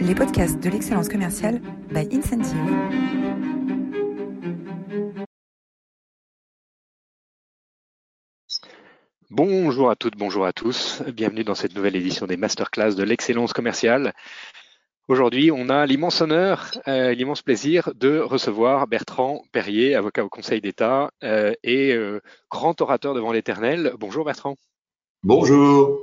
les podcasts de l'excellence commerciale by Incentive. Bonjour à toutes, bonjour à tous. Bienvenue dans cette nouvelle édition des masterclass de l'excellence commerciale. Aujourd'hui, on a l'immense honneur, euh, l'immense plaisir de recevoir Bertrand Perrier, avocat au Conseil d'État euh, et euh, grand orateur devant l'Éternel. Bonjour Bertrand. Bonjour.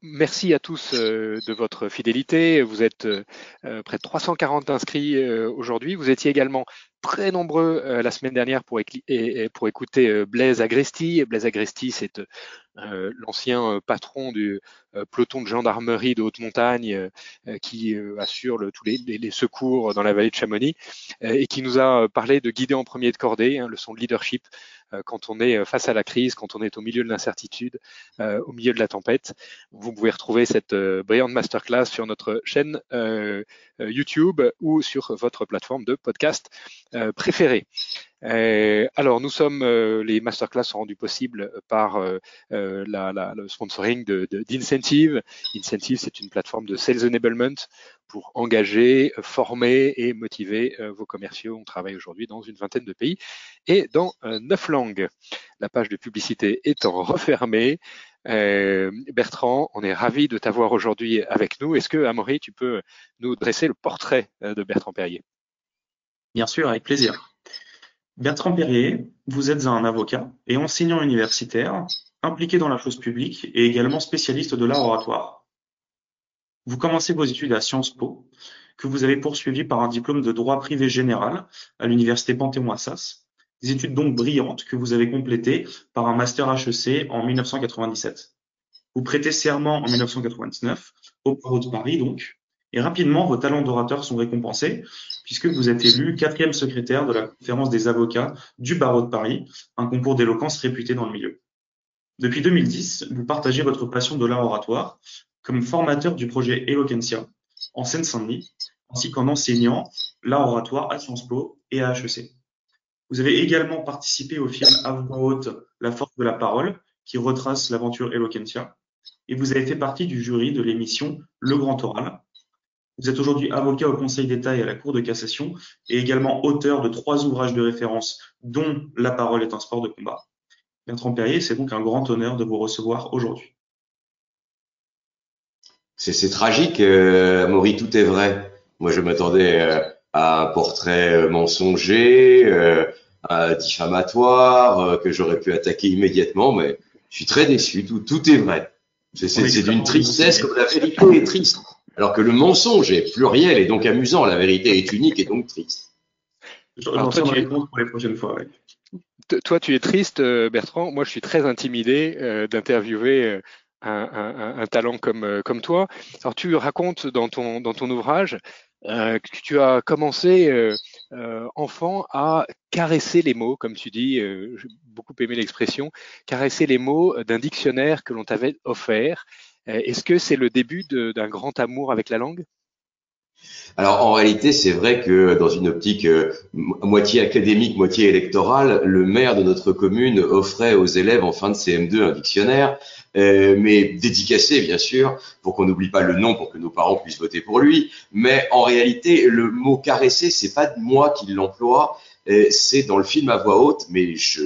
Merci à tous euh, de votre fidélité. Vous êtes euh, euh, près de 340 inscrits aujourd'hui. Vous étiez également très nombreux la semaine dernière pour, écouter Blaise Agresti. Blaise Agresti, c'est l'ancien patron du peloton de gendarmerie de haute montagne qui assure tous les, secours dans la vallée de Chamonix et qui nous a parlé de guider en premier de cordée, hein, le son de leadership euh, quand on est euh, face à la crise, quand on est au milieu de l'incertitude, euh, au milieu de la tempête. Vous pouvez retrouver cette brillante masterclass sur notre chaîne YouTube ou sur votre plateforme de podcast préférée. Euh, alors, nous sommes, euh, les masterclass sont rendus possibles par euh, la, la, le sponsoring d'Incentive. De, Incentive, c'est une plateforme de sales enablement pour engager, former et motiver vos commerciaux. On travaille aujourd'hui dans une vingtaine de pays et dans neuf langues. La page de publicité étant refermée, euh, Bertrand, on est ravi de t'avoir aujourd'hui avec nous. Est-ce que, Amaury, tu peux nous dresser le portrait de Bertrand Perrier? Bien sûr, avec plaisir. Bertrand Perrier, vous êtes un avocat et enseignant universitaire impliqué dans la chose publique et également spécialiste de l'art oratoire. Vous commencez vos études à Sciences Po, que vous avez poursuivi par un diplôme de droit privé général à l'université Panthéon-Assas, des études donc brillantes que vous avez complétées par un master HEC en 1997. Vous prêtez serment en 1999 au barreau de Paris donc, et rapidement, vos talents d'orateur sont récompensés puisque vous êtes élu quatrième secrétaire de la conférence des avocats du barreau de Paris, un concours d'éloquence réputé dans le milieu. Depuis 2010, vous partagez votre passion de l'art oratoire comme formateur du projet Eloquentia en Seine-Saint-Denis, ainsi qu'en enseignant l'art oratoire à Sciences Po et à HEC. Vous avez également participé au film à haute La force de la parole, qui retrace l'aventure Eloquentia, et vous avez fait partie du jury de l'émission Le Grand Oral, vous êtes aujourd'hui avocat au Conseil d'État et à la Cour de cassation et également auteur de trois ouvrages de référence, dont La parole est un sport de combat. Bertrand Perrier, c'est donc un grand honneur de vous recevoir aujourd'hui. C'est tragique, euh, Maury, tout est vrai. Moi, je m'attendais euh, à un portrait euh, mensonger, euh, diffamatoire, que j'aurais pu attaquer immédiatement, mais je suis très déçu. Tout, tout est vrai. C'est d'une tristesse comme la vérité est triste alors que le mensonge est pluriel et donc amusant, la vérité est unique et donc triste. Alors, toi, tu es... pour les prochaines fois. Toi, tu es triste, euh, Bertrand. Moi, je suis très intimidé euh, d'interviewer euh, un, talent comme, comme toi. Alors, tu racontes dans ton, dans ton ouvrage que tu as commencé enfant à caresser les mots, comme tu dis, j'ai beaucoup aimé l'expression, caresser les mots d'un dictionnaire que l'on t'avait offert euh, est-ce que c'est le début d'un grand amour avec la langue? Alors en réalité, c'est vrai que dans une optique euh, moitié académique, moitié électorale, le maire de notre commune offrait aux élèves en fin de CM2 un dictionnaire, euh, mais dédicacé bien sûr, pour qu'on n'oublie pas le nom, pour que nos parents puissent voter pour lui. Mais en réalité, le mot caresser, c'est pas moi qui l'emploie, c'est dans le film à voix haute, mais je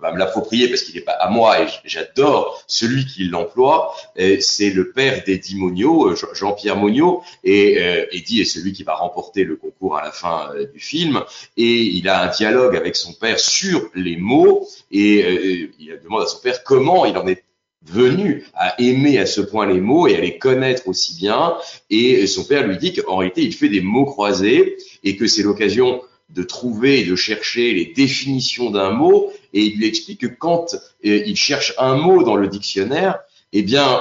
va me l'approprier parce qu'il n'est pas à moi et j'adore celui qui l'emploie. C'est le père d'Eddie Monio, euh, Jean-Pierre Monio, et euh, Eddie est celui qui va remporter le concours à la fin euh, du film. Et il a un dialogue avec son père sur les mots et il demande à son père comment il en est venu à aimer à ce point les mots et à les connaître aussi bien. Et son père lui dit qu'en réalité, il fait des mots croisés et que c'est l'occasion de trouver et de chercher les définitions d'un mot, et il lui explique que quand euh, il cherche un mot dans le dictionnaire, eh bien,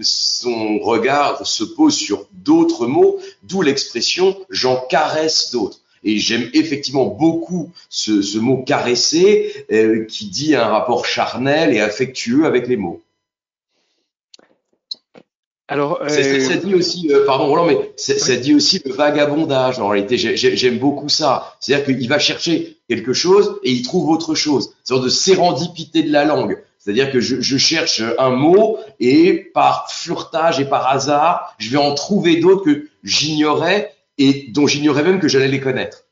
son regard se pose sur d'autres mots, d'où l'expression j'en caresse d'autres. Et j'aime effectivement beaucoup ce, mot caresser euh, qui dit un rapport charnel et affectueux avec les mots. Alors, euh... ça, dit aussi, euh, pardon Roland, mais ça dit aussi le vagabondage en réalité. J'aime beaucoup ça. C'est-à-dire qu'il va chercher quelque chose et il trouve autre chose. C'est sorte de sérendipité de la langue. C'est-à-dire que je, je, cherche un mot et par furetage et par hasard, je vais en trouver d'autres que j'ignorais et dont j'ignorais même que j'allais les connaître.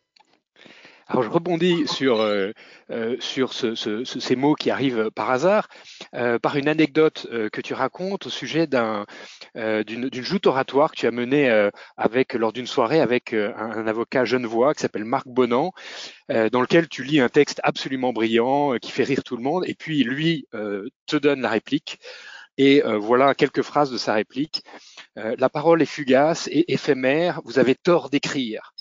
Alors je rebondis sur, euh, euh, sur ce, ce, ces mots qui arrivent par hasard, euh, par une anecdote euh, que tu racontes au sujet d'un, euh, d'une, d'une joute oratoire que tu as menée avec, lors d'une soirée avec un, un, avocat genevois qui s'appelle Marc Bonan, dans lequel tu lis un texte absolument brillant qui fait rire tout le monde, et puis lui te donne la réplique. Et voilà quelques phrases de sa réplique. la parole est fugace et éphémère, vous avez tort d'écrire.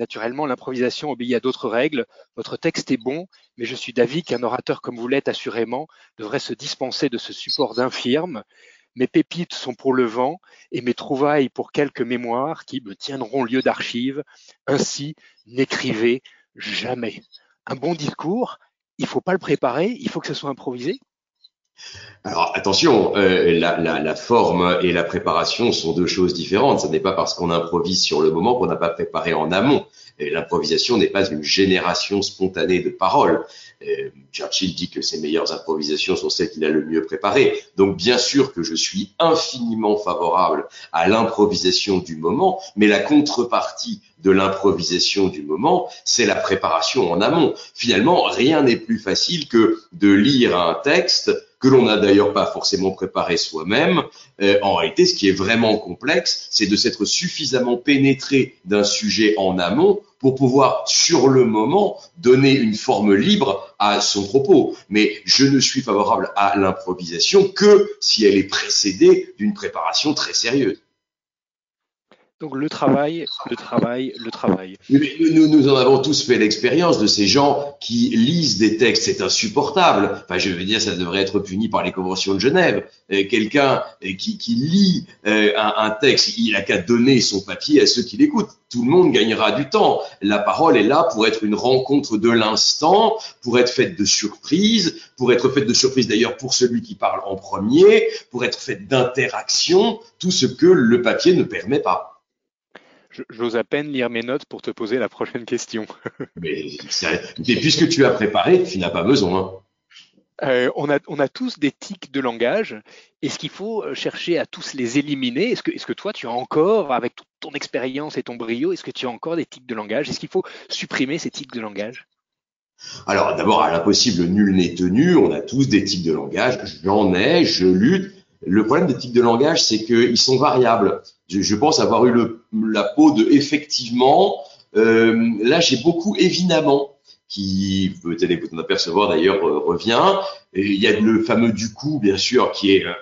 Naturellement, l'improvisation obéit à d'autres règles. Votre texte est bon, mais je suis d'avis qu'un orateur comme vous l'êtes assurément devrait se dispenser de ce support d'infirme. Mes pépites sont pour le vent et mes trouvailles pour quelques mémoires qui me tiendront lieu d'archives. Ainsi, n'écrivez jamais. Un bon discours, il faut pas le préparer, il faut que ce soit improvisé. Alors attention, euh, la, forme et la préparation sont deux choses différentes. Ce n'est pas parce qu'on improvise sur le moment qu'on n'a pas préparé en amont. L'improvisation n'est pas une génération spontanée de paroles. Euh, Churchill dit que ses meilleures improvisations sont celles qu'il a le mieux préparées. Donc bien sûr que je suis infiniment favorable à l'improvisation du moment, mais la contrepartie de l'improvisation du moment, c'est la préparation en amont. Finalement, rien n'est plus facile que de lire un texte que l'on n'a d'ailleurs pas forcément préparé soi-même. Euh, en réalité, ce qui est vraiment complexe, c'est de s'être suffisamment pénétré d'un sujet en amont pour pouvoir, sur le moment, donner une forme libre à son propos. Mais je ne suis favorable à l'improvisation que si elle est précédée d'une préparation très sérieuse. Donc le travail, le travail, le travail. Nous, nous en avons tous fait l'expérience de ces gens qui lisent des textes, c'est insupportable. Enfin, je veux dire, ça devrait être puni par les conventions de Genève. Euh, quelqu'un euh, qui, qui, lit euh, un, texte, il a qu'à donner son papier à ceux qui l'écoutent. Tout le monde gagnera du temps. La parole est là pour être une rencontre de l'instant, pour être faite de surprise, pour être faite de surprise d'ailleurs pour celui qui parle en premier, pour être faite d'interaction, tout ce que le papier ne permet pas. J'ose à peine lire mes notes pour te poser la prochaine question. mais, mais, puisque tu as préparé, tu n'as pas besoin. Euh, on, a, on, a, tous des tics de langage. Est-ce qu'il faut chercher à tous les éliminer? Est-ce que, est que, toi, tu as encore, avec toute ton expérience et ton brio, est-ce que tu as encore des tics de langage? Est-ce qu'il faut supprimer ces tics de langage? Alors, d'abord, à l'impossible, nul n'est tenu. On a tous des tics de langage. J'en ai, je lutte. Le problème des tics de langage, c'est qu'ils sont variables. Je, je, pense avoir eu le, la peau de effectivement. Euh, là, j'ai beaucoup évidemment qui peut-être vous en apercevoir d'ailleurs euh, revient. Il y a le fameux du coup, bien sûr, qui est euh,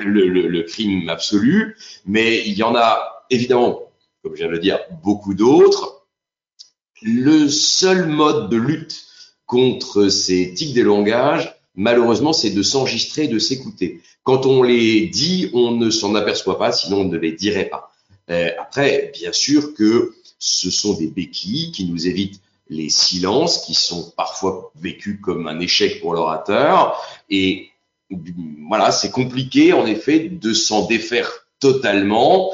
le, le, le, crime absolu, mais il y en a évidemment, comme je viens de le dire, beaucoup d'autres. Le seul mode de lutte contre ces tics des langages, malheureusement, c'est de s'enregistrer, de s'écouter. Quand on les dit, on ne s'en aperçoit pas, sinon on ne les dirait pas. Euh, après, bien sûr que ce sont des béquilles qui nous évitent les silences, qui sont parfois vécus comme un échec pour l'orateur. Et voilà, c'est compliqué en effet de s'en défaire totalement.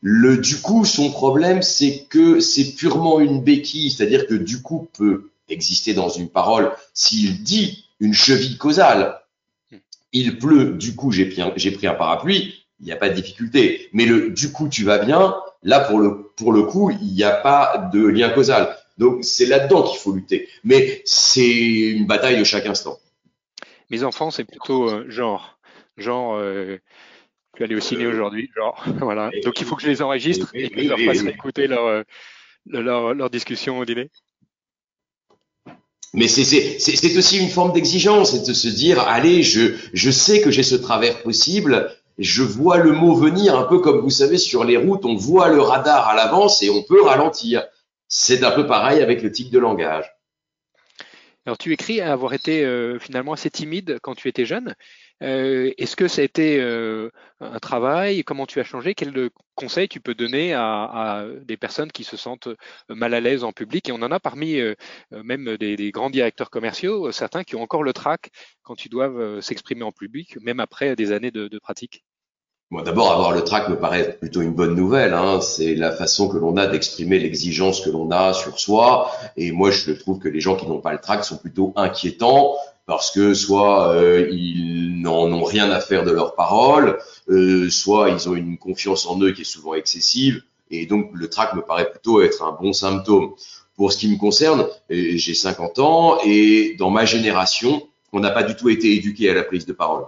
Le du coup, son problème, c'est que c'est purement une béquille, c'est-à-dire que du coup peut exister dans une parole s'il dit une cheville causale. Il pleut, du coup j'ai pris, un, j'ai pris un parapluie, il n'y a pas de difficulté. Mais le du coup tu vas bien, là pour le, pour le coup, il n'y a pas de lien causal. Donc c'est là-dedans qu'il faut lutter. Mais c'est une bataille de chaque instant. Mes enfants, c'est plutôt euh, genre, genre, euh, je vais aller au ciné euh, aujourd'hui, genre, voilà. Donc il faut que je les enregistre et, que je leur fasse écouter leur, leur, leur discussion au dîner. Mais c'est aussi une forme d'exigence, c'est de se dire, allez, je, sais que j'ai ce travers possible, je vois le mot venir, un peu comme vous savez sur les routes, on voit le radar à l'avance et on peut ralentir. C'est un peu pareil avec le tic de langage. Alors tu écris avoir été euh, finalement assez timide quand tu étais jeune. Euh, Est-ce que ça a été euh, un travail? Comment tu as changé? Quels conseils tu peux donner à, des personnes qui se sentent mal à l'aise en public? Et on en a parmi euh, même des, grands directeurs commerciaux, certains qui ont encore le trac quand ils doivent s'exprimer en public, même après des années de, de pratique. Bon, D'abord, avoir le trac me paraît plutôt une bonne nouvelle. Hein. C'est la façon que l'on a d'exprimer l'exigence que l'on a sur soi. Et moi, je trouve que les gens qui n'ont pas le trac sont plutôt inquiétants. Parce que soit euh, ils n'en ont rien à faire de leurs paroles, euh, soit ils ont une confiance en eux qui est souvent excessive, et donc le trac me paraît plutôt être un bon symptôme. Pour ce qui me concerne, j'ai 50 ans et dans ma génération, on n'a pas du tout été éduqué à la prise de parole.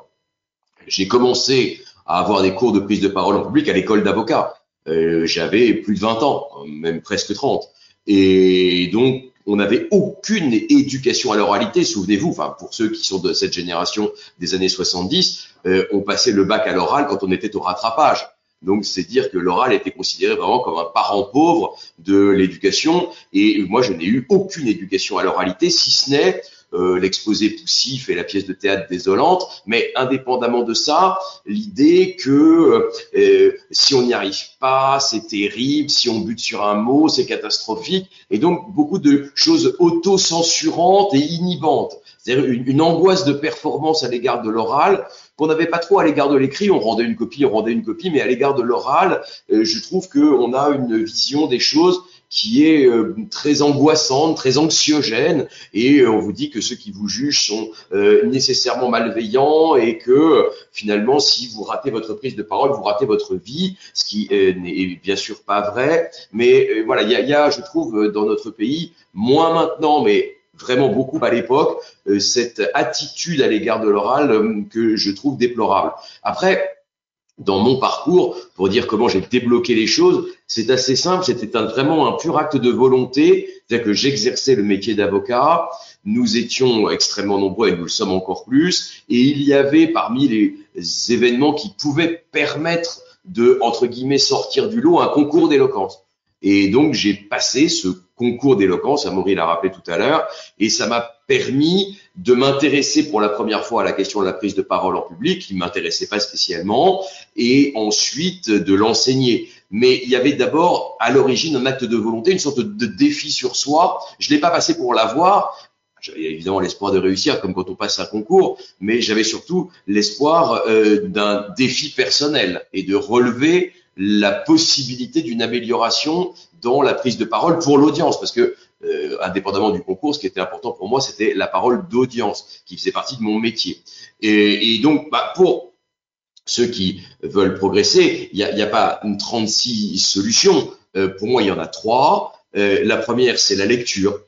J'ai commencé à avoir des cours de prise de parole en public à l'école d'avocat. Euh, J'avais plus de 20 ans, même presque 30. Et donc, on n'avait aucune éducation à l'oralité, souvenez-vous, enfin pour ceux qui sont de cette génération des années 70, euh, on passait le bac à l'oral quand on était au rattrapage. Donc c'est dire que l'oral était considéré vraiment comme un parent pauvre de l'éducation. Et moi, je n'ai eu aucune éducation à l'oralité, si ce n'est euh, l'exposé poussif et la pièce de théâtre désolante, mais indépendamment de ça, l'idée que euh, si on n'y arrive pas, c'est terrible, si on bute sur un mot, c'est catastrophique, et donc beaucoup de choses auto-censurantes et inhibantes, c'est-à-dire une, angoisse de performance à l'égard de l'oral qu'on n'avait pas trop à l'égard de l'écrit, on rendait une copie, on rendait une copie, mais à l'égard de l'oral, euh, je trouve qu'on a une vision des choses qui est euh, très angoissante, très anxiogène, et euh, on vous dit que ceux qui vous jugent sont nécessairement malveillants et que finalement, si vous ratez votre prise de parole, vous ratez votre vie, ce qui n'est bien sûr pas vrai. Mais voilà, il y a, y a, je trouve, dans notre pays, moins maintenant, mais vraiment beaucoup à l'époque, cette attitude à l'égard de l'oral que je trouve déplorable. Après, dans mon parcours, pour dire comment j'ai débloqué les choses, c'est assez simple, c'était vraiment un pur acte de volonté, c'est-à-dire que j'exerçais le métier d'avocat, nous étions extrêmement nombreux et nous le sommes encore plus, et il y avait parmi les événements qui pouvaient permettre de, entre guillemets, sortir du lot, un concours d'éloquence. Et donc, j'ai passé ce concours d'éloquence, Amaury l'a rappelé tout à l'heure, et ça m'a permis de m'intéresser pour la première fois à la question de la prise de parole en public, qui ne m'intéressait pas spécialement, et ensuite de l'enseigner. Mais il y avait d'abord à l'origine un acte de volonté, une sorte de défi sur soi. Je l'ai pas passé pour l'avoir. J'avais évidemment l'espoir de réussir, comme quand on passe un concours, mais j'avais surtout l'espoir euh, d'un défi personnel et de relever la possibilité d'une amélioration dans la prise de parole pour l'audience, parce que euh, indépendamment du concours, ce qui était important pour moi, c'était la parole d'audience, qui faisait partie de mon métier. Et, donc, bah, pour ceux qui veulent progresser, il n'y a, a, pas une 36 solutions. Euh, pour moi, il y en a trois. Euh, la première, c'est la lecture,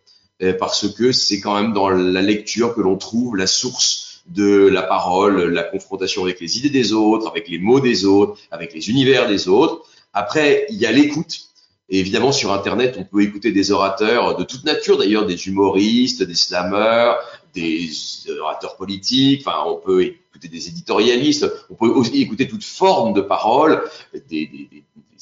euh, parce que c'est quand même dans la lecture que l'on trouve la source de la parole, la confrontation avec les idées des autres, avec les mots des autres, avec les univers des autres. Après, il y a l'écoute. Et évidemment, sur Internet, on peut écouter des orateurs de toute nature, d'ailleurs, des humoristes, des slammers, des orateurs politiques, enfin, on peut écouter des éditorialistes, on peut aussi écouter toute forme de parole, des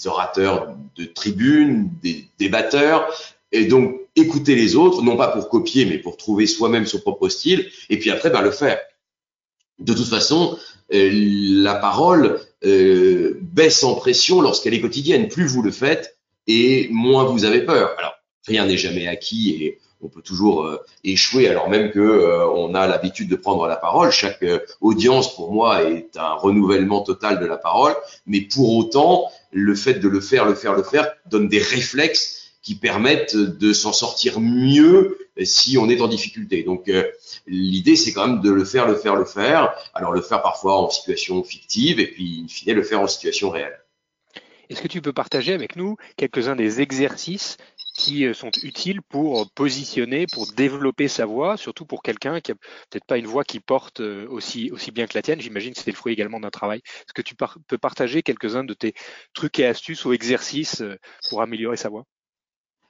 orateurs de tribune, des débatteurs, et donc écouter les autres, non pas pour copier, mais pour trouver soi-même son propre style, et puis après, ben, le faire. De toute façon, euh, la parole euh, baisse en pression lorsqu'elle est quotidienne. Plus vous le faites, et moins vous avez peur. Alors, rien n'est jamais acquis et on peut toujours euh, échouer alors même que on a l'habitude de prendre la parole. Chaque audience pour moi est un renouvellement total de la parole, mais pour autant, le fait de le faire, le faire, le faire donne des réflexes qui permettent de s'en sortir mieux si on est en difficulté. Donc l'idée c'est quand même de le faire, le faire, le faire. Alors le faire parfois en situation fictive et puis in fine le faire en situation réelle. Est-ce que tu peux partager avec nous quelques-uns des exercices qui euh, sont utiles pour positionner, pour développer sa voix, surtout pour quelqu'un qui a peut-être pas une voix qui porte euh, aussi, aussi bien que la tienne. J'imagine que c'était le fruit également d'un travail. Est-ce que tu peux partager quelques-uns de tes trucs et astuces ou exercices euh, pour améliorer sa voix?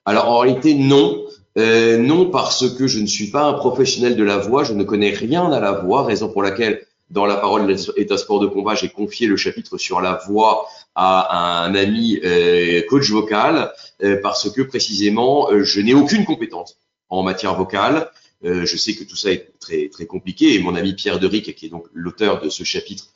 Alors en réalité non, euh, non parce que je ne suis pas un professionnel de la voix, je ne connais rien à la voix, raison pour laquelle dans La parole est un sport de combat, j'ai confié le chapitre sur la voix à un ami euh, coach vocal euh, parce que précisément, euh, je n'ai aucune compétence en matière vocale. je sais que tout ça est très très compliqué et mon ami Pierre Deric, qui est donc l'auteur de ce chapitre,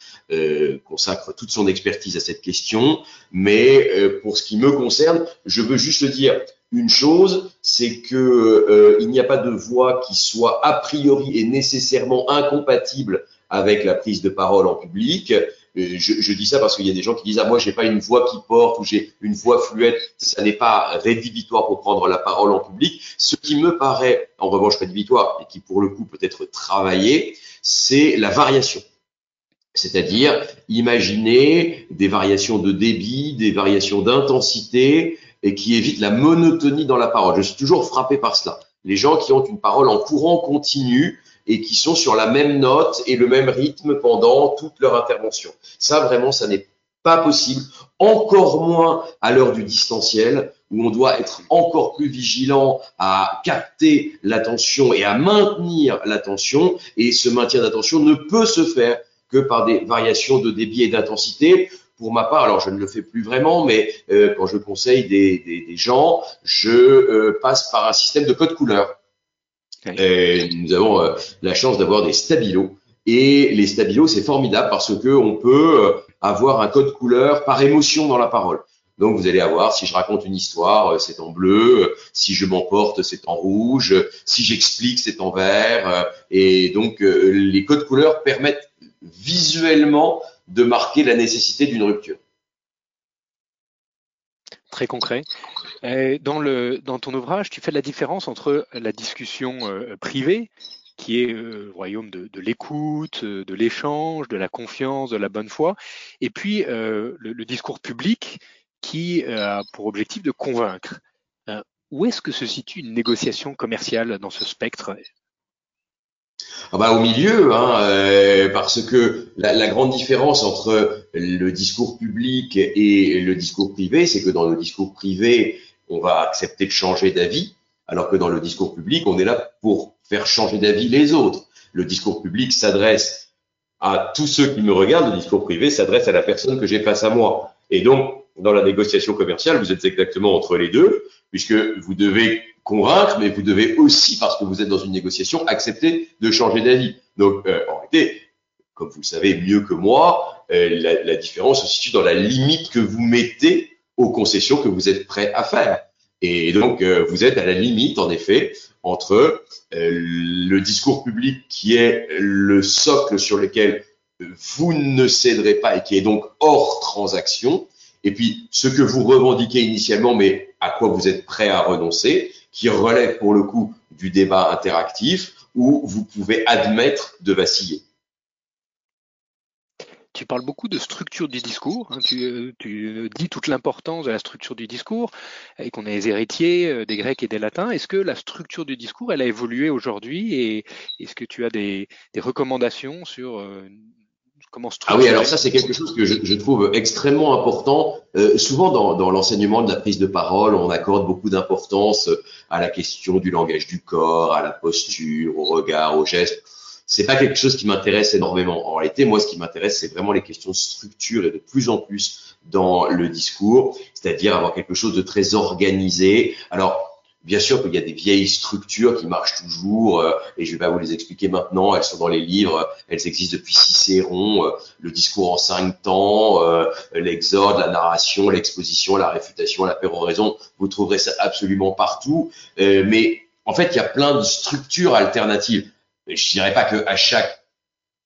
consacre toute son expertise à cette question. Mais pour ce qui me concerne, je veux juste dire une chose, c'est que il n'y a pas de voix qui soit a priori et nécessairement incompatible avec la prise de parole en public. je, dis ça parce qu'il y a des gens qui disent ah moi j'ai pas une voix qui porte ou j'ai une voix fluette. Ça n'est pas rédhibitoire pour prendre la parole en public. Ce qui me paraît en revanche rédhibitoire et qui pour le coup peut être travaillé, c'est la variation. C'est-à-dire imaginer des variations de débit, des variations d'intensité et qui évitent la monotonie dans la parole. Je suis toujours frappé par cela. Les gens qui ont une parole en courant continu et qui sont sur la même note et le même rythme pendant toute leur intervention. Ça, vraiment, ça n'est pas possible, encore moins à l'heure du distanciel, où on doit être encore plus vigilant à capter l'attention et à maintenir l'attention. Et ce maintien d'attention ne peut se faire que par des variations de débit et d'intensité. Pour ma part, alors je ne le fais plus vraiment, mais euh, quand je conseille des, des, des gens, je euh, passe par un système de code couleur. Et nous avons euh, la chance d'avoir des stabilos. Et les stabilos, c'est formidable parce que on peut avoir un code couleur par émotion dans la parole. Donc vous allez avoir, si je raconte une histoire, c'est en bleu, si je m'emporte, c'est en rouge, si j'explique, c'est en vert. Et donc les codes couleurs permettent visuellement de marquer la nécessité d'une rupture. Très concret. Dans, ton ouvrage, tu fais la différence entre la discussion euh, privée, qui est euh, le royaume de, l'écoute, euh, de l'échange, de la confiance, de la bonne foi, et puis le, discours public qui a pour objectif de convaincre. où est-ce que se situe une négociation commerciale dans ce spectre? Ah bah, au milieu, hein, euh, parce que la, la, grande différence entre le discours public et le discours privé, c'est que dans le discours privé, on va accepter de changer d'avis, alors que dans le discours public, on est là pour faire changer d'avis les autres. Le discours public s'adresse à tous ceux qui me regardent, le discours privé s'adresse à la personne que j'ai face à moi. Et donc, dans la négociation commerciale, vous êtes exactement entre les deux, puisque vous devez convaincre, mais vous devez aussi, parce que vous êtes dans une négociation, accepter de changer d'avis. Donc, euh, en réalité, comme vous le savez mieux que moi, euh, la, la, différence se situe dans la limite que vous mettez aux concessions que vous êtes prêt à faire. Et donc, euh, vous êtes à la limite, en effet, entre le discours public qui est le socle sur lequel vous ne céderez pas et qui est donc hors transaction, et puis ce que vous revendiquez initialement, mais à quoi vous êtes prêt à renoncer, qui relève pour le coup du débat interactif où vous pouvez admettre de vaciller. Tu parles beaucoup de structure du discours, hein. tu, tu, dis toute l'importance de la structure du discours et qu'on est les héritiers euh, des Grecs et des Latins. Est-ce que la structure du discours, elle a évolué aujourd'hui et est-ce que tu as des recommandations sur ah oui, alors ça c'est quelque chose que je, je trouve extrêmement important. Euh, souvent dans, dans l'enseignement de la prise de parole, on accorde beaucoup d'importance à la question du langage du corps, à la posture, au regard, au geste. C'est pas quelque chose qui m'intéresse énormément. En réalité, moi, ce qui m'intéresse, c'est vraiment les questions de structure et de plus en plus dans le discours, c'est-à-dire avoir quelque chose de très organisé. Alors, Bien sûr qu'il y a des vieilles structures qui marchent toujours, euh, et je vais pas vous les expliquer maintenant, elles sont dans les livres, elles existent depuis Cicéron, euh, le discours en cinq temps, euh, l'exode, la narration, l'exposition, la réfutation, la péroraison, vous trouverez ça absolument partout, mais en fait, il y a plein de structures alternatives. Je dirais pas que à chaque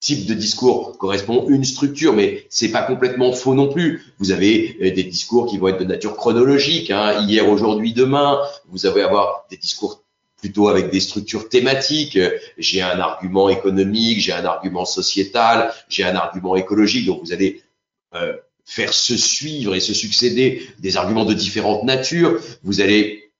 type de discours correspond une structure, mais c'est pas complètement faux non plus. Vous avez euh, des discours qui vont être de nature chronologique, hein, hier, aujourd'hui, demain. Vous allez avoir des discours plutôt avec des structures thématiques. J'ai un argument économique, j'ai un argument sociétal, j'ai un argument écologique. Donc vous allez euh, faire se suivre et se succéder des arguments de différentes natures. Vous allez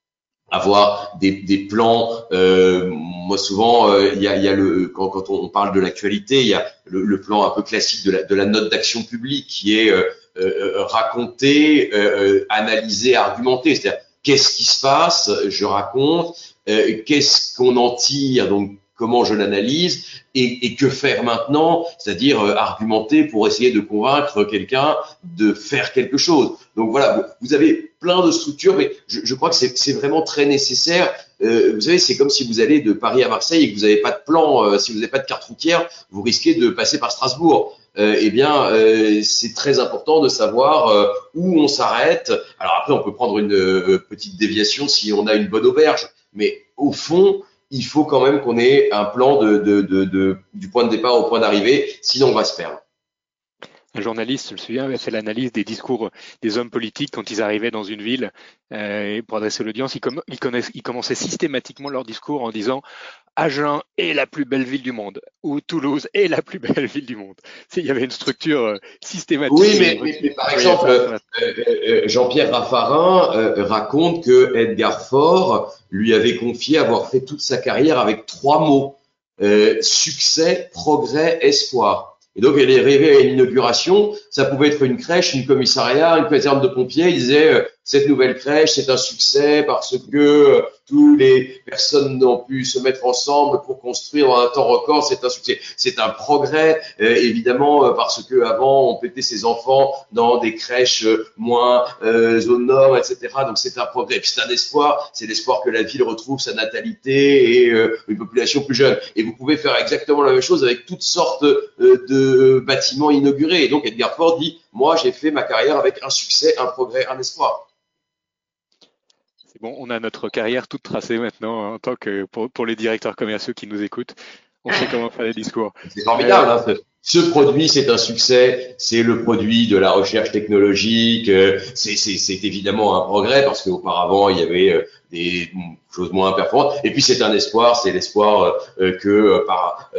avoir des, des plans. Euh, moi, souvent, euh, il y, a, quand, on parle de l'actualité, il y a le, plan un peu classique de la, note d'action publique qui est euh, euh raconté, euh, analysé, argumenté. C'est-à-dire qu'est-ce qui se passe, je raconte, qu'est-ce qu'on en tire, donc comment je l'analyse et, que faire maintenant, c'est-à-dire argumenter pour essayer de convaincre quelqu'un de faire quelque chose. Donc voilà, vous avez plein de structures, mais je, je crois que c'est vraiment très nécessaire. Euh, vous savez, c'est comme si vous allez de Paris à Marseille et que vous n'avez pas de plan, euh, si vous n'avez pas de carte routière, vous risquez de passer par Strasbourg. Euh, eh bien, euh, c'est très important de savoir euh, où on s'arrête. Alors après, on peut prendre une petite déviation si on a une bonne auberge, mais au fond, il faut quand même qu'on ait un plan de, de, de, du point de départ au point d'arrivée, sinon on va se perdre. Un journaliste, je me souviens, avait fait l'analyse des discours des hommes politiques quand ils arrivaient dans une ville euh, pour adresser l'audience. Ils, ils, commençaient systématiquement leur discours en disant Agen est la plus belle ville du monde ou Toulouse est la plus belle ville du monde. Il y avait une structure euh, systématique. Oui, mais, par exemple, euh, euh, Jean-Pierre Raffarin raconte que Edgar Faure lui avait confié avoir fait toute sa carrière avec trois mots succès, progrès, espoir. Et donc, elle est rêvée à l'inauguration. Ça pouvait être une crèche, une commissariat, une caserne de pompiers. Il disait, cette nouvelle crèche, c'est un succès parce que euh, tous les personnes ont pu se mettre ensemble pour construire en un temps record. C'est un succès. C'est un progrès, euh, évidemment, euh, parce que avant, on pétait ses enfants dans des crèches moins euh, zone nord, etc. Donc, c'est un progrès. Puis, c'est un espoir. C'est l'espoir que la ville retrouve sa natalité et une population plus jeune. Et vous pouvez faire exactement la même chose avec toutes sortes de bâtiments inaugurés. Et donc, Edgar Ford dit, moi, j'ai fait ma carrière avec un succès, un progrès, un espoir bon, on a notre carrière toute tracée maintenant hein, en tant que pour, les directeurs commerciaux qui nous écoutent. On sait comment faire les discours. C'est formidable. Hein, ce produit, c'est un succès. C'est le produit de la recherche technologique. Euh, c'est évidemment un progrès parce qu'auparavant, il y avait euh, des choses moins performantes. Et puis, c'est un espoir. C'est l'espoir euh, que par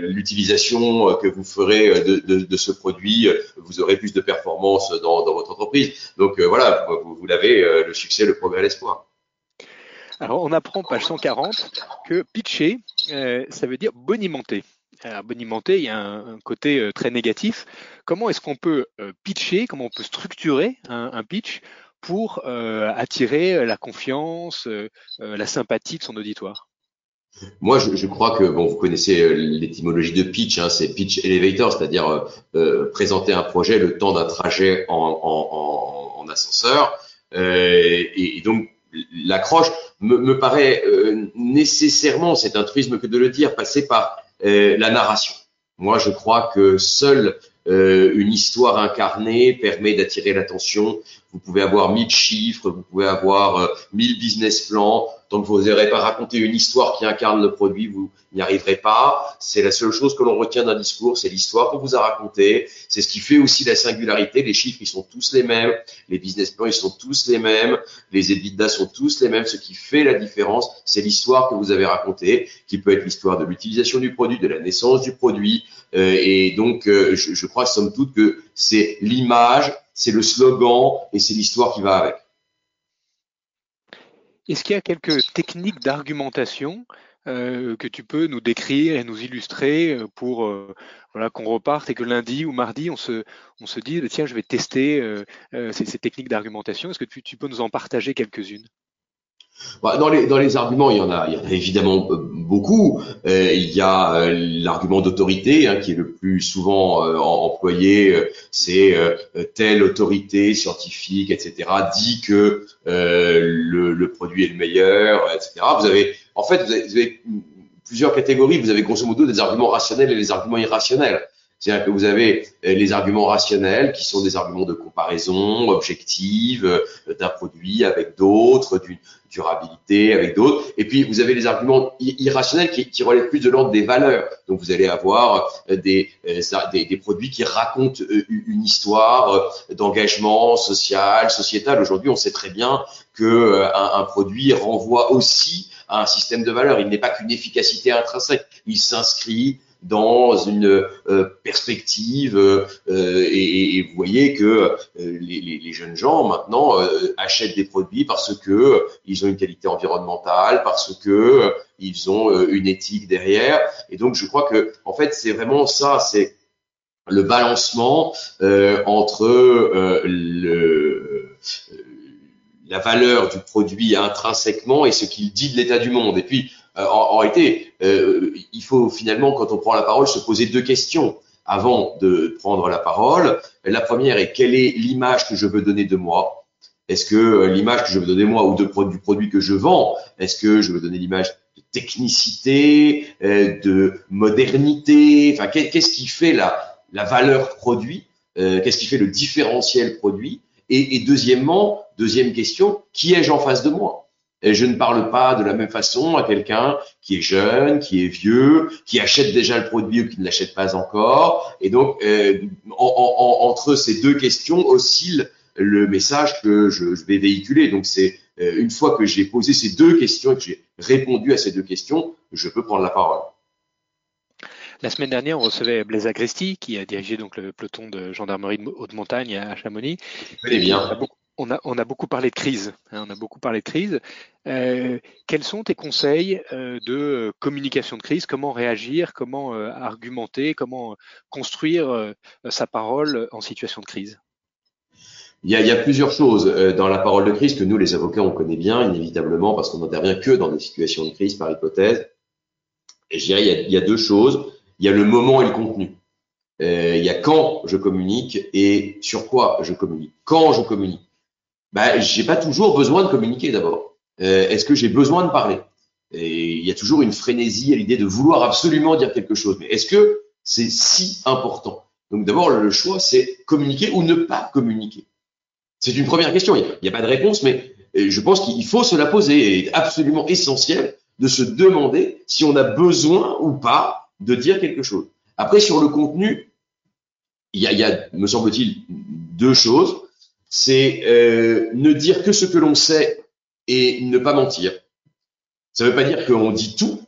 l'utilisation que vous ferez de, ce produit, vous aurez plus de performance dans, votre entreprise. Donc voilà, vous l'avez, le succès, le progrès, l'espoir. Alors, on apprend, page 140, que pitcher, euh, ça veut dire bonimenter. Bonimenter, il y a un, côté euh, très négatif. Comment est-ce qu'on peut euh, pitcher, comment on peut structurer un, pitch pour attirer la confiance, la sympathie de son auditoire? Moi, je, crois que bon, vous connaissez l'étymologie de pitch, hein, c'est pitch elevator, c'est-à-dire présenter un projet le temps d'un trajet en, ascenseur. et, donc, l'accroche me, me, paraît euh, nécessairement, c'est un truisme que de le dire, passer par euh, la narration. Moi, je crois que seule euh, une histoire incarnée permet d'attirer l'attention. Vous pouvez avoir mille chiffres, vous pouvez avoir mille business plans, Tant que vous n'aurez pas raconté une histoire qui incarne le produit, vous n'y arriverez pas. C'est la seule chose que l'on retient d'un discours, c'est l'histoire qu'on vous a racontée. C'est ce qui fait aussi la singularité. Les chiffres, ils sont tous les mêmes. Les business plans, ils sont tous les mêmes. Les EBITDA sont tous les mêmes. Ce qui fait la différence, c'est l'histoire que vous avez racontée, qui peut être l'histoire de l'utilisation du produit, de la naissance du produit. Euh, et donc, euh, je, je crois, somme toute, que c'est l'image, c'est le slogan et c'est l'histoire qui va avec. Est-ce qu'il y a quelques techniques d'argumentation euh, que tu peux nous décrire et nous illustrer euh, pour euh, voilà, qu'on reparte et que lundi ou mardi, on se, on se dit, tiens, je vais tester ces, techniques d'argumentation. Est-ce que tu, peux nous en partager quelques-unes? Dans, les, dans les arguments, il y en a, il y en a évidemment beaucoup. Euh, il y a euh, l'argument d'autorité hein, qui est le plus souvent euh, employé. c'est telle autorité scientifique, etc., dit que le, le, produit est le meilleur, etc. Vous avez, en fait, vous avez, plusieurs catégories. Vous avez grosso modo des arguments rationnels et des arguments irrationnels. C'est-à-dire que vous avez les arguments rationnels qui sont des arguments de comparaison objective d'un produit avec d'autres, d'une durabilité avec d'autres. Et puis, vous avez les arguments irrationnels qui, relèvent plus de l'ordre des valeurs. Donc, vous allez avoir euh, des, euh, des, produits qui racontent euh, une histoire d'engagement social, sociétal. Aujourd'hui, on sait très bien que un, un produit renvoie aussi à un système de valeurs. Il n'est pas qu'une efficacité intrinsèque. Il s'inscrit dans une euh, perspective euh, et, et, vous voyez que euh, les, jeunes gens maintenant achètent des produits parce que ils ont une qualité environnementale, parce que ils ont une éthique derrière et donc je crois que en fait c'est vraiment ça, c'est le balancement entre la valeur du produit intrinsèquement et ce qu'il dit de l'état du monde. Et puis, euh, en, réalité, euh, il faut finalement, quand on prend la parole, se poser deux questions avant de prendre la parole. La première est quelle est l'image que je veux donner de moi? Est-ce que euh, l'image que je veux donner moi ou de, du produit que je vends, est-ce que je veux donner l'image de technicité, de modernité? Qu'est-ce qui fait la, la valeur produit? Qu'est-ce qui fait le différentiel produit? Et, et, deuxièmement, deuxième question, qui ai-je en face de moi? Et je ne parle pas de la même façon à quelqu'un qui est jeune, qui est vieux, qui achète déjà le produit ou qui ne l'achète pas encore. Et donc, euh, entre ces deux questions oscille le message que je, vais véhiculer. Donc, c'est euh, une fois que j'ai posé ces deux questions et que j'ai répondu à ces deux questions, je peux prendre la parole. La semaine dernière, on recevait Blaise Agresti, qui a dirigé donc le peloton de gendarmerie de haute montagne à Chamonix. Très bien on a, beaucoup parlé de crise. Hein, on a beaucoup parlé de crise. Euh, quels sont tes conseils euh, de communication de crise? Comment réagir? Comment euh, argumenter? Comment construire sa parole en situation de crise? Il y, a, plusieurs choses dans la parole de crise que nous, les avocats, on connaît bien, inévitablement, parce qu'on n'intervient que dans des situations de crise par hypothèse. Et je dirais, il y, a, il y a deux choses. Il y a le moment et le contenu. il y a quand je communique et sur quoi je communique. Quand je communique bah, j'ai pas toujours besoin de communiquer d'abord. Euh, Est-ce que j'ai besoin de parler? Et il y a toujours une frénésie à l'idée de vouloir absolument dire quelque chose. Mais est-ce que c'est si important? Donc d'abord, le choix, c'est communiquer ou ne pas communiquer. C'est une première question. Il n'y a, pas de réponse, mais euh, je pense qu'il faut se la poser. Et est absolument essentiel de se demander si on a besoin ou pas de dire quelque chose. Après, sur le contenu, il y a, il y a me semble-t-il, deux choses c'est euh, ne dire que ce que l'on sait et ne pas mentir. Ça ne veut pas dire qu'on dit tout,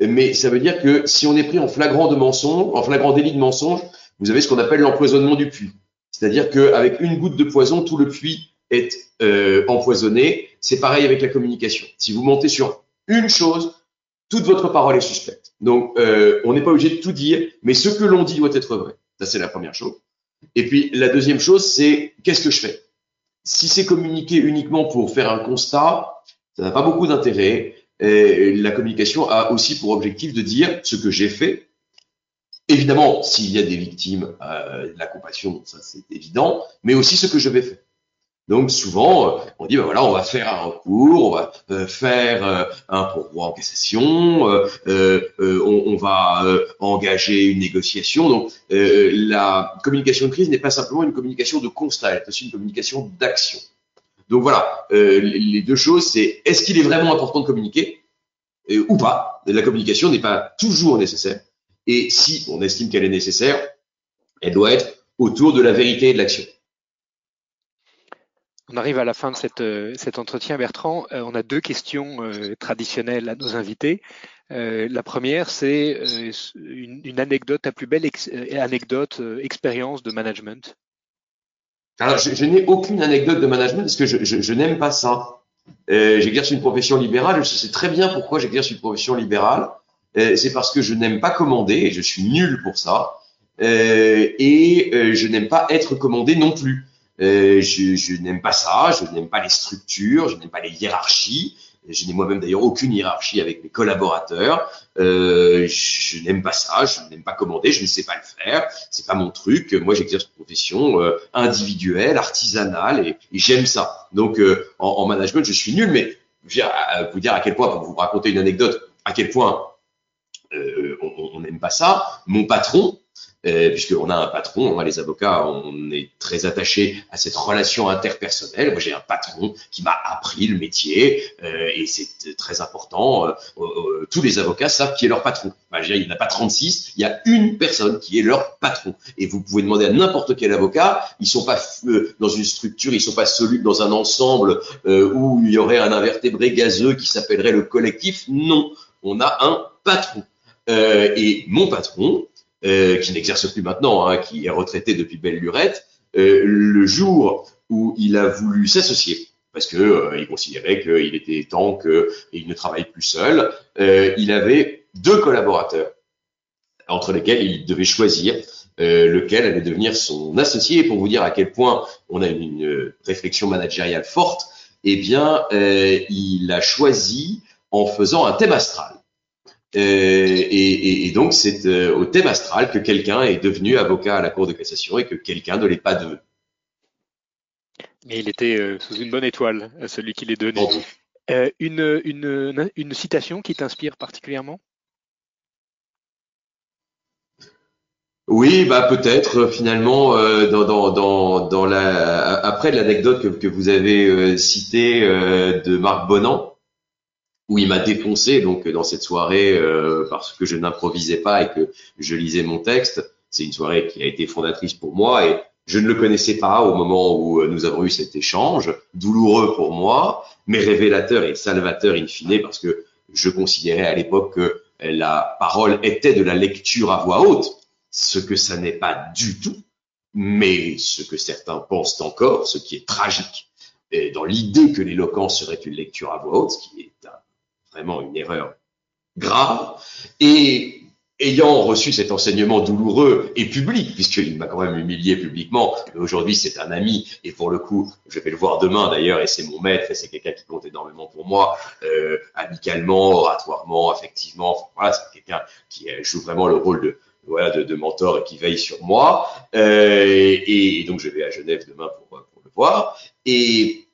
mais ça veut dire que si on est pris en flagrant de mensonge, en flagrant délit de mensonge, vous avez ce qu'on appelle l'empoisonnement du puits. C'est-à-dire qu'avec une goutte de poison, tout le puits est euh, empoisonné. C'est pareil avec la communication. Si vous mentez sur une chose, toute votre parole est suspecte. Donc, euh, on n'est pas obligé de tout dire, mais ce que l'on dit doit être vrai. Ça, c'est la première chose. Et puis la deuxième chose, c'est qu'est-ce que je fais? Si c'est communiquer uniquement pour faire un constat, ça n'a pas beaucoup d'intérêt. La communication a aussi pour objectif de dire ce que j'ai fait. Évidemment, s'il y a des victimes, euh, la compassion, ça c'est évident, mais aussi ce que je vais faire. Donc souvent, euh, on dit ben voilà, on va faire un recours, on va euh, faire euh, un pourvoi en cassation, on, va engager une négociation. Donc la communication de crise n'est pas simplement une communication de constat, elle est aussi une communication d'action. Donc voilà, les deux choses, c'est est-ce qu'il est vraiment important de communiquer ou pas? La communication n'est pas toujours nécessaire. Et si on estime qu'elle est nécessaire, elle doit être autour de la vérité et de l'action. On arrive à la fin de euh, cet entretien, Bertrand. Euh, on a deux questions euh, traditionnelles à nos invités. la première, c'est une, anecdote, ta plus belle anecdote, expérience de management. Alors, je, n'ai aucune anecdote de management parce que je, je, n'aime pas ça. j'exerce une profession libérale. Je sais très bien pourquoi j'exerce une profession libérale. c'est parce que je n'aime pas commander et je suis nul pour ça. et je n'aime pas être commandé non plus. Euh, je, je n'aime pas ça, je n'aime pas les structures, je n'aime pas les hiérarchies. Je n'ai moi-même d'ailleurs aucune hiérarchie avec mes collaborateurs. Euh, je n'aime pas ça, je n'aime pas commander, je ne sais pas le faire. C'est pas mon truc. Moi, j'exerce une profession euh, individuelle, artisanale, et, j'aime ça. Donc, euh, en, en, management, je suis nul. Mais je vais vous dire à quel point, pour vous raconter une anecdote, à quel point euh, on n'aime pas ça. Mon patron, euh, puisqu'on a un patron, hein, les avocats, on est très attachés à cette relation interpersonnelle. Moi, j'ai un patron qui m'a appris le métier euh, et c'est très important. Euh, tous les avocats savent qui est leur patron. il n'y en a pas 36, il y a une personne qui est leur patron. Et vous pouvez demander à n'importe quel avocat, ils sont pas dans une structure, ils sont pas solubles dans un ensemble où il y aurait un invertébré gazeux qui s'appellerait le collectif. Non, on a un patron. et mon patron, euh, qui n'exerce plus maintenant, hein, qui est retraité depuis belle lurette, euh, le jour où il a voulu s'associer, parce que euh, il considérait qu'il était temps qu'il ne travaille plus seul, il avait deux collaborateurs entre lesquels il devait choisir lequel allait devenir son associé. pour vous dire à quel point on a une, réflexion managériale forte, eh bien, il a choisi en faisant un thème astral. Euh, et, et, donc, c'est euh, au thème astral que quelqu'un est devenu avocat à la Cour de cassation et que quelqu'un ne l'est pas devenu. Mais il était euh, sous une bonne étoile, celui qui l'est donné. une, une, une, citation qui t'inspire particulièrement? Oui, bah peut-être finalement dans, dans, dans, dans, la après l'anecdote que, que, vous avez citée de Marc Bonan, où il m'a défoncé donc dans cette soirée euh, parce que je n'improvisais pas et que je lisais mon texte. C'est une soirée qui a été fondatrice pour moi et je ne le connaissais pas au moment où nous avons eu cet échange, douloureux pour moi, mais révélateur et salvateur in fine parce que je considérais à l'époque que la parole était de la lecture à voix haute, ce que ça n'est pas du tout, mais ce que certains pensent encore, ce qui est tragique, et dans l'idée que l'éloquence serait une lecture à voix haute, ce qui est vraiment une erreur grave, et ayant reçu cet enseignement douloureux et public, puisqu'il m'a quand même humilié publiquement, mais aujourd'hui c'est un ami, et pour le coup, je vais le voir demain d'ailleurs, et c'est mon maître, et c'est quelqu'un qui compte énormément pour moi, euh, amicalement, oratoirement, affectivement, voilà, c'est quelqu'un qui euh, joue vraiment le rôle de, voilà, de, de, mentor et qui veille sur moi, euh, et, donc je vais à Genève demain pour, le voir, et,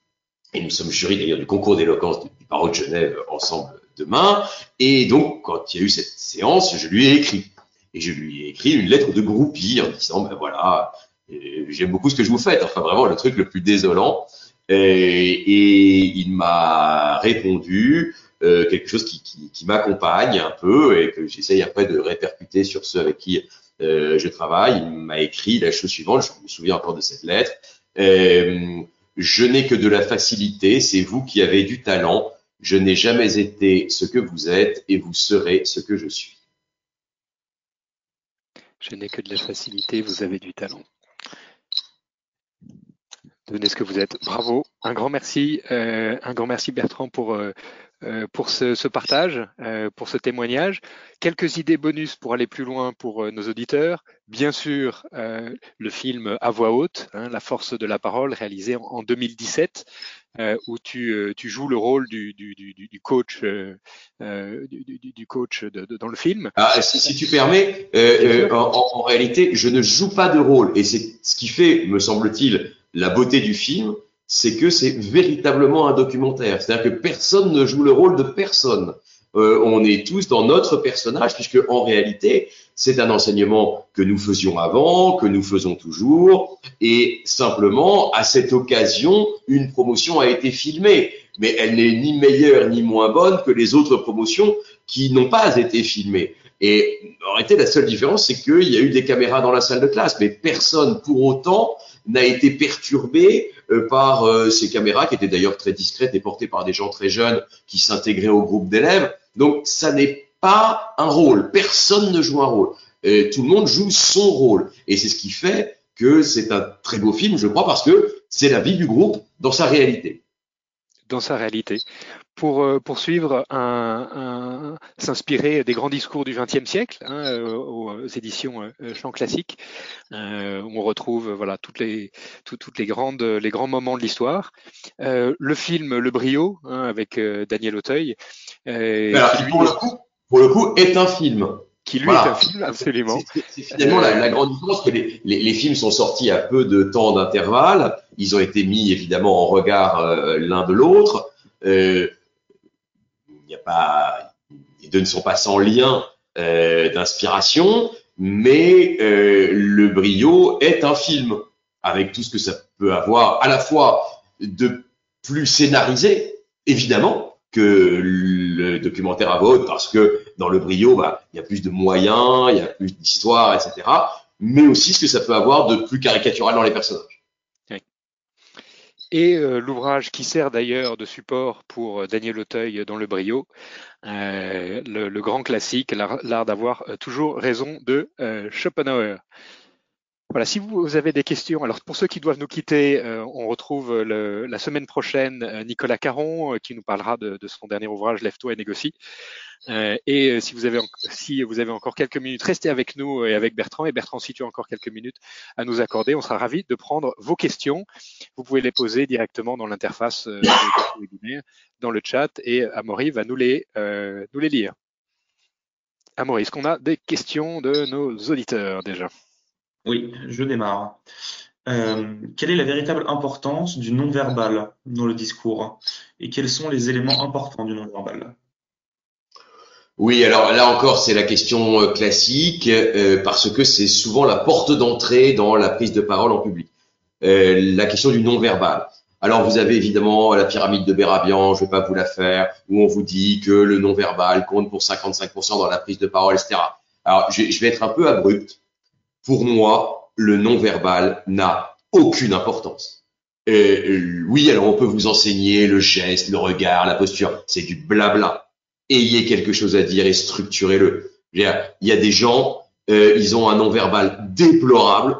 nous sommes jury d'ailleurs du concours d'éloquence du barreau de Genève ensemble demain. Et donc, quand il y a eu cette séance, je lui ai écrit. Et je lui ai écrit une lettre de groupie en disant, ben voilà, j'aime beaucoup ce que je vous faites. Enfin, vraiment, le truc le plus désolant. Et, il m'a répondu euh, quelque chose qui, qui, m'accompagne un peu et que j'essaye après de répercuter sur ceux avec qui euh, je travaille. Il m'a écrit la chose suivante, je me souviens encore de cette lettre. Euh, je n'ai que de la facilité, c'est vous qui avez du talent. Je n'ai jamais été ce que vous êtes et vous serez ce que je suis. Je n'ai que de la facilité, vous avez du talent. Devenez ce que vous êtes. Bravo, un grand merci, euh, un grand merci Bertrand pour euh, euh, pour ce, partage, pour ce témoignage. Quelques idées bonus pour aller plus loin pour nos auditeurs. Bien sûr, le film à voix haute, hein, La force de la parole, réalisé en 2017, où tu, tu, joues le rôle du, du, du, du coach, du, coach de, de, dans le film. Ah, si, si, tu permets, en, en réalité, je ne joue pas de rôle, et c'est ce qui fait, me semble-t-il, la beauté du film, c'est que c'est véritablement un documentaire. C'est-à-dire que personne ne joue le rôle de personne. Euh, on est tous dans notre personnage, puisque en réalité, c'est un enseignement que nous faisions avant, que nous faisons toujours, et simplement, à cette occasion, une promotion a été filmée. Mais elle n'est ni meilleure ni moins bonne que les autres promotions qui n'ont pas été filmées. Et en réalité, la seule différence, c'est qu'il y a eu des caméras dans la salle de classe, mais personne pour autant n'a été perturbé euh, par euh, ces caméras qui étaient d'ailleurs très discrètes et portées par des gens très jeunes qui s'intégraient au groupe d'élèves. Donc ça n'est pas un rôle, personne ne joue un rôle. Et tout le monde joue son rôle. Et c'est ce qui fait que c'est un très beau film, je crois, parce que c'est la vie du groupe dans sa réalité. Dans sa réalité pour euh, poursuivre, un, un, s'inspirer des grands discours du XXe siècle, hein, euh, aux éditions euh, Champ Classique, euh, on retrouve voilà toutes les tout, toutes les grandes les grands moments de l'histoire. Euh, le film Le Brio hein, avec Daniel Auteuil. Alors, lui, pour le coup, pour le coup, est un film qui lui voilà. est un film, absolument. C'est finalement la, la, grande différence que les, les, les, films sont sortis à peu de temps d'intervalle. Ils ont été mis évidemment en regard euh, l'un de l'autre. Euh, il n'y a pas, les deux ne sont pas sans lien euh, d'inspiration, mais euh, le brio est un film avec tout ce que ça peut avoir à la fois de plus scénarisé, évidemment, que le documentaire à vote, parce que dans le brio, bah, il y a plus de moyens, il y a plus d'histoire, etc. Mais aussi ce que ça peut avoir de plus caricatural dans les personnages et euh, l'ouvrage qui sert d'ailleurs de support pour euh, Daniel Auteuil dans le brio, euh, le, grand classique, l'art d'avoir toujours raison de Schopenhauer. Voilà, si vous avez des questions, alors pour ceux qui doivent nous quitter, euh, on retrouve le, la semaine prochaine Nicolas Caron qui nous parlera de, de son dernier ouvrage Lève-toi et négocie. Euh, et si vous, avez si vous avez encore quelques minutes, restez avec nous et avec Bertrand. Et Bertrand, si tu as encore quelques minutes à nous accorder, on sera ravis de prendre vos questions. Vous pouvez les poser directement dans l'interface euh, dans le chat, et Amaury va nous les, euh, nous les lire. Amaury, est-ce qu'on a des questions de nos auditeurs déjà? Oui, je démarre. Euh, quelle est la véritable importance du non-verbal dans le discours et quels sont les éléments importants du non-verbal? Oui, alors là encore, c'est la question euh, classique, euh, parce que c'est souvent la porte d'entrée dans la prise de parole en public. La question du non-verbal. Alors vous avez évidemment la pyramide de Bérabian, je vais pas vous la faire, où on vous dit que le non-verbal compte pour 55% dans la prise de parole, etc. Alors je, je vais être un peu abrupt. Pour moi, le non-verbal n'a aucune importance. Euh, oui, alors on peut vous enseigner le geste, le regard, la posture, c'est du blabla. Ayez quelque chose à dire et structurez-le. Il y a des gens, euh, ils ont un non-verbal déplorable.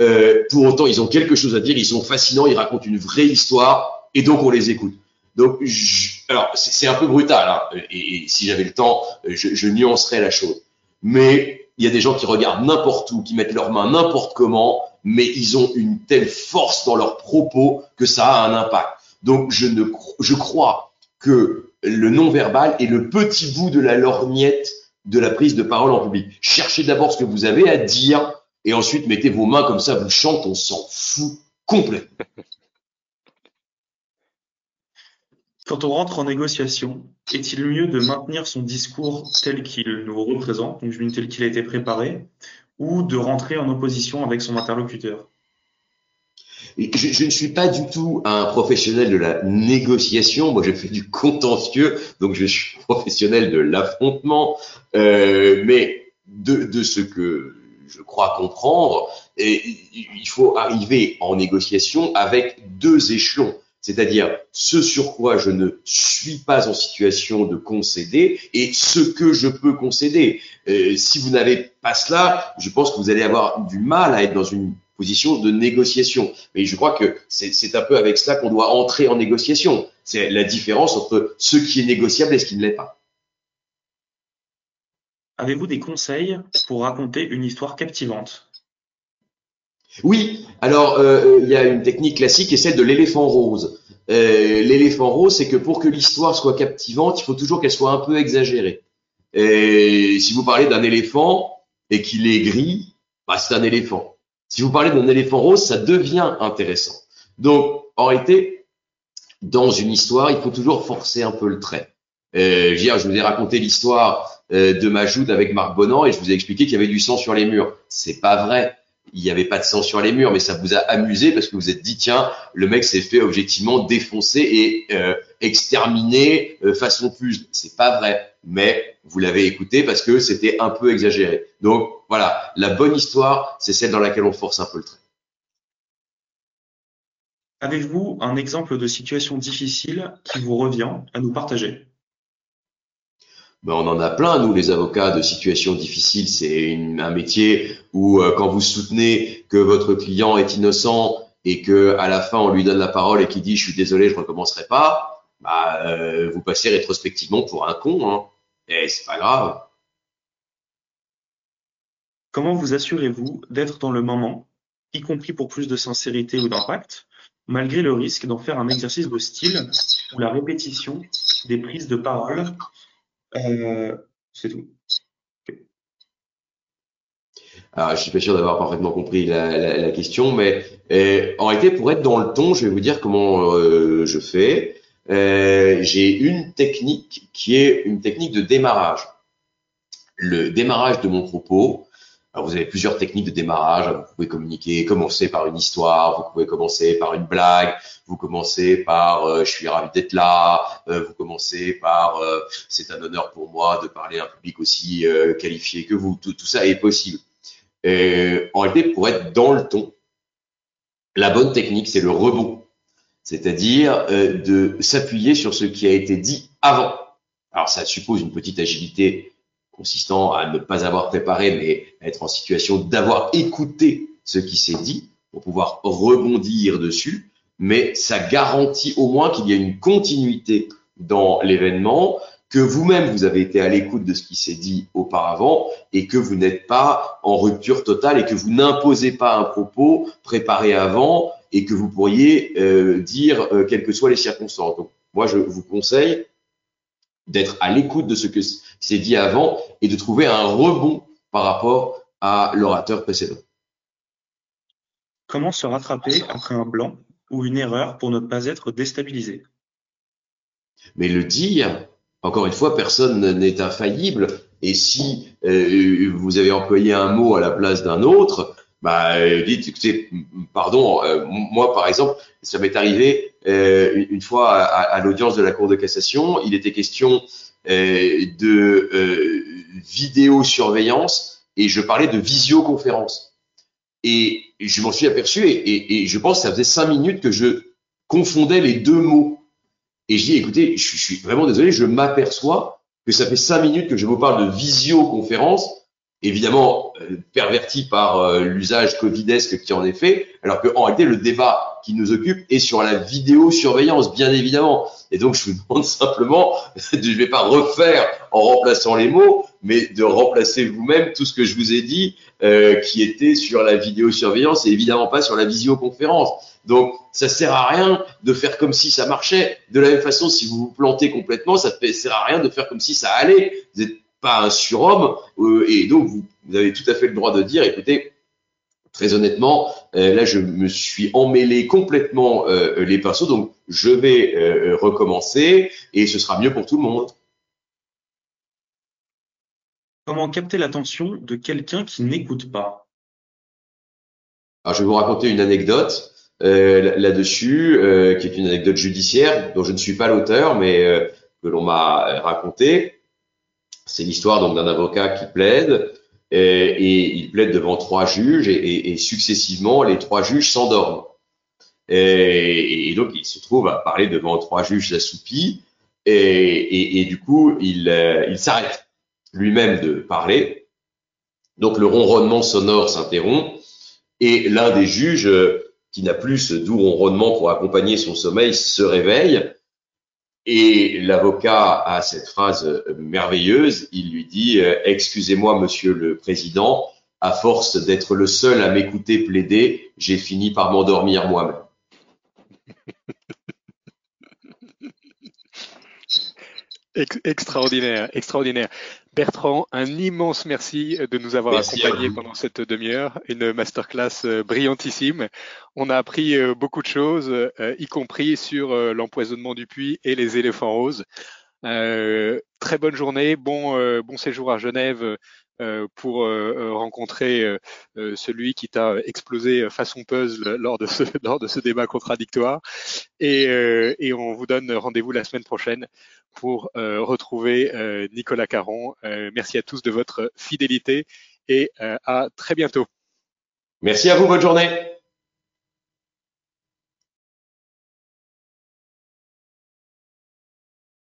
Euh, pour autant, ils ont quelque chose à dire, ils sont fascinants, ils racontent une vraie histoire, et donc on les écoute. Donc, je, alors c'est un peu brutal, hein, et, et, si j'avais le temps, je, je nuancerais la chose. Mais il y a des gens qui regardent n'importe où, qui mettent leurs mains n'importe comment, mais ils ont une telle force dans leurs propos que ça a un impact. Donc, je ne, je crois que le non-verbal est le petit bout de la lorgnette de la prise de parole en public. Cherchez d'abord ce que vous avez à dire et ensuite mettez vos mains comme ça, vous chantez, on s'en fout complètement. Quand on rentre en négociation, est-il mieux de maintenir son discours tel qu'il nous représente, donc tel qu'il a été préparé, ou de rentrer en opposition avec son interlocuteur? Je, ne suis pas du tout un professionnel de la négociation. Moi, je fais du contentieux, donc je suis professionnel de l'affrontement. Euh, mais de, ce que je crois comprendre, il faut arriver en négociation avec deux échelons. C'est-à-dire ce sur quoi je ne suis pas en situation de concéder et ce que je peux concéder. Euh, si vous n'avez pas cela, je pense que vous allez avoir du mal à être dans une position de négociation. Mais je crois que c'est un peu avec cela qu'on doit entrer en négociation. C'est la différence entre ce qui est négociable et ce qui ne l'est pas. Avez-vous des conseils pour raconter une histoire captivante? Oui, alors euh, il y a une technique classique qui est celle de l'éléphant rose. Euh, l'éléphant rose, c'est que pour que l'histoire soit captivante, il faut toujours qu'elle soit un peu exagérée. Et si vous parlez d'un éléphant et qu'il est gris, bah, c'est un éléphant. Si vous parlez d'un éléphant rose, ça devient intéressant. Donc, en réalité, dans une histoire, il faut toujours forcer un peu le trait. Euh, je, je vous ai raconté l'histoire euh, de ma joute avec Marc Bonan et je vous ai expliqué qu'il y avait du sang sur les murs. C'est pas vrai. Il n'y avait pas de sang sur les murs, mais ça vous a amusé parce que vous êtes dit tiens, le mec s'est fait objectivement défoncer et euh, exterminer euh, façon plus. C'est pas vrai, mais vous l'avez écouté parce que c'était un peu exagéré. Donc voilà, la bonne histoire, c'est celle dans laquelle on force un peu le trait. Avez-vous un exemple de situation difficile qui vous revient à nous partager on en a plein, nous, les avocats de situations difficiles. C'est un métier où, euh, quand vous soutenez que votre client est innocent et que à la fin on lui donne la parole et qu'il dit je suis désolé, je recommencerai pas, bah, euh, vous passez rétrospectivement pour un con. Hein. Et c'est pas grave. Comment vous assurez-vous d'être dans le moment, y compris pour plus de sincérité ou d'impact, malgré le risque d'en faire un exercice de style ou la répétition des prises de parole euh, C'est tout. Alors, je suis pas sûr d'avoir parfaitement compris la, question, mais euh, en réalité, pour être dans le ton, je vais vous dire comment euh, je fais. Euh, j'ai une technique qui est une technique de démarrage. Le démarrage de mon propos, alors vous avez plusieurs techniques de démarrage. Vous pouvez communiquer, commencer par une histoire, vous pouvez commencer par une blague, vous commencez par euh, je suis ravi d'être là, euh, vous commencez par euh, c'est un honneur pour moi de parler à un public aussi qualifié que vous. Tout, tout ça est possible. Et, en réalité, pour être dans le ton, la bonne technique, c'est le rebond, c'est-à-dire de s'appuyer sur ce qui a été dit avant. Alors ça suppose une petite agilité consistant à ne pas avoir préparé, mais être en situation d'avoir écouté ce qui s'est dit pour pouvoir rebondir dessus. Mais ça garantit au moins qu'il y a une continuité dans l'événement, que vous-même vous avez été à l'écoute de ce qui s'est dit auparavant et que vous n'êtes pas en rupture totale et que vous n'imposez pas un propos préparé avant et que vous pourriez euh, dire euh, quelles que soient les circonstances. Donc moi je vous conseille d'être à l'écoute de ce que s'est dit avant et de trouver un rebond par rapport à l'orateur précédent. Comment se rattraper après un blanc ou une erreur pour ne pas être déstabilisé? Mais le dire, encore une fois, personne n'est infaillible. Et si euh, vous avez employé un mot à la place d'un autre, bah, dites, écoutez, pardon, moi par exemple, ça m'est arrivé une fois à, à l'audience de la Cour de cassation, il était question de vidéosurveillance et je parlais de visioconférence. Et je m'en suis aperçu et, et, je pense que ça faisait cinq minutes que je confondais les deux mots. Et je dis, écoutez, je, suis vraiment désolé, je m'aperçois que ça fait cinq minutes que je vous parle de visioconférence, évidemment euh, perverti par euh, l'usage covidesque qui en est fait, alors qu'en réalité, le débat qui nous occupe est sur la vidéosurveillance, bien évidemment. Et donc, je vous demande simplement, je ne vais pas refaire en remplaçant les mots, mais de remplacer vous-même tout ce que je vous ai dit, euh, qui était sur la vidéosurveillance et évidemment pas sur la visioconférence. Donc, ça sert à rien de faire comme si ça marchait. De la même façon, si vous vous plantez complètement, ça ne sert à rien de faire comme si ça allait. Vous n'êtes pas un surhomme euh, et donc vous, vous, avez tout à fait le droit de dire, écoutez, très honnêtement, euh, là, je me suis emmêlé complètement euh, les pinceaux, donc je vais recommencer et ce sera mieux pour tout le monde. Comment capter l'attention de quelqu'un qui n'écoute pas? Alors, je vais vous raconter une anecdote là-dessus, qui est une anecdote judiciaire dont je ne suis pas l'auteur, mais que l'on m'a raconté. C'est l'histoire donc d'un avocat qui plaide et, il plaide devant trois juges et, successivement les trois juges s'endorment. Et, donc il se trouve à parler devant trois juges assoupis et, du coup il, euh, il s'arrête lui-même de parler. Donc le ronronnement sonore s'interrompt et l'un des juges euh, qui n'a plus ce doux ronronnement pour accompagner son sommeil se réveille et l'avocat a cette phrase merveilleuse, il lui dit euh, Excusez-moi, monsieur le président, à force d'être le seul à m'écouter plaider, j'ai fini par m'endormir moi-même. Extraordinaire, extraordinaire. Bertrand, un immense merci de nous avoir accompagnés pendant cette demi-heure. Une masterclass euh, brillantissime. On a appris euh, beaucoup de choses, euh, y compris sur l'empoisonnement du puits et les éléphants roses. très bonne journée, bon, bon séjour à Genève euh, pour euh, euh, rencontrer celui qui t'a explosé façon puzzle lors de ce, lors de ce débat contradictoire. Et, et on vous donne rendez-vous la semaine prochaine pour retrouver Nicolas Caron. merci à tous de votre fidélité et à très bientôt. Merci à vous, bonne journée.